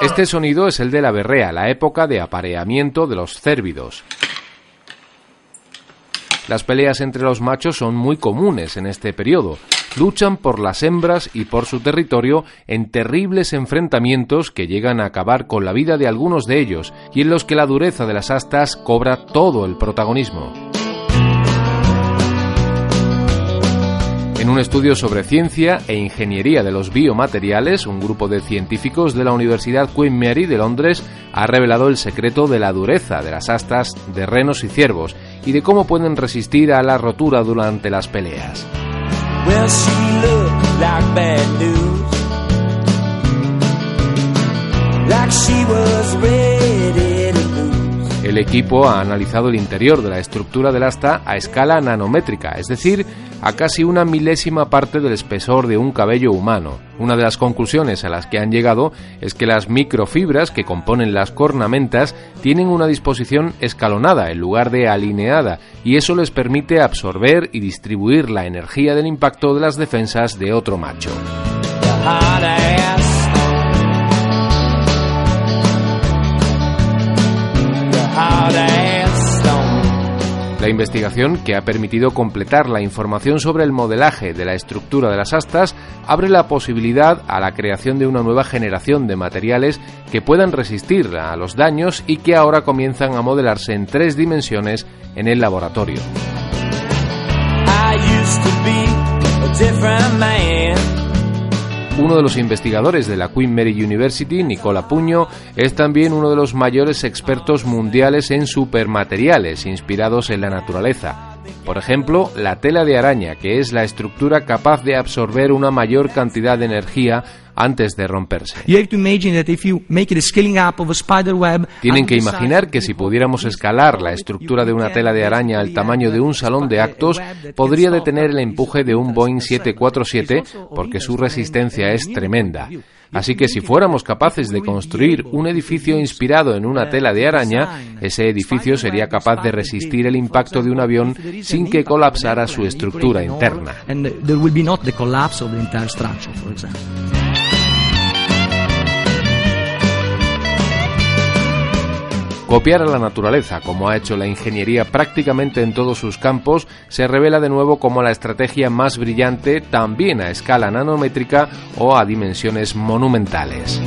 Este sonido es el de la berrea, la época de apareamiento de los cérvidos. Las peleas entre los machos son muy comunes en este periodo. Luchan por las hembras y por su territorio en terribles enfrentamientos que llegan a acabar con la vida de algunos de ellos y en los que la dureza de las astas cobra todo el protagonismo. En un estudio sobre ciencia e ingeniería de los biomateriales, un grupo de científicos de la Universidad Queen Mary de Londres ha revelado el secreto de la dureza de las astas de renos y ciervos y de cómo pueden resistir a la rotura durante las peleas. El equipo ha analizado el interior de la estructura del asta a escala nanométrica, es decir, a casi una milésima parte del espesor de un cabello humano. Una de las conclusiones a las que han llegado es que las microfibras que componen las cornamentas tienen una disposición escalonada en lugar de alineada y eso les permite absorber y distribuir la energía del impacto de las defensas de otro macho. La investigación, que ha permitido completar la información sobre el modelaje de la estructura de las astas, abre la posibilidad a la creación de una nueva generación de materiales que puedan resistir a los daños y que ahora comienzan a modelarse en tres dimensiones en el laboratorio. Uno de los investigadores de la Queen Mary University, Nicola Puño, es también uno de los mayores expertos mundiales en supermateriales inspirados en la naturaleza. Por ejemplo, la tela de araña, que es la estructura capaz de absorber una mayor cantidad de energía antes de romperse. Tienen que imaginar que si pudiéramos escalar la estructura de una tela de araña al tamaño de un salón de actos, podría detener el empuje de un Boeing 747 porque su resistencia es tremenda. Así que si fuéramos capaces de construir un edificio inspirado en una tela de araña, ese edificio sería capaz de resistir el impacto de un avión sin que colapsara su estructura interna. Copiar a la naturaleza, como ha hecho la ingeniería prácticamente en todos sus campos, se revela de nuevo como la estrategia más brillante también a escala nanométrica o a dimensiones monumentales.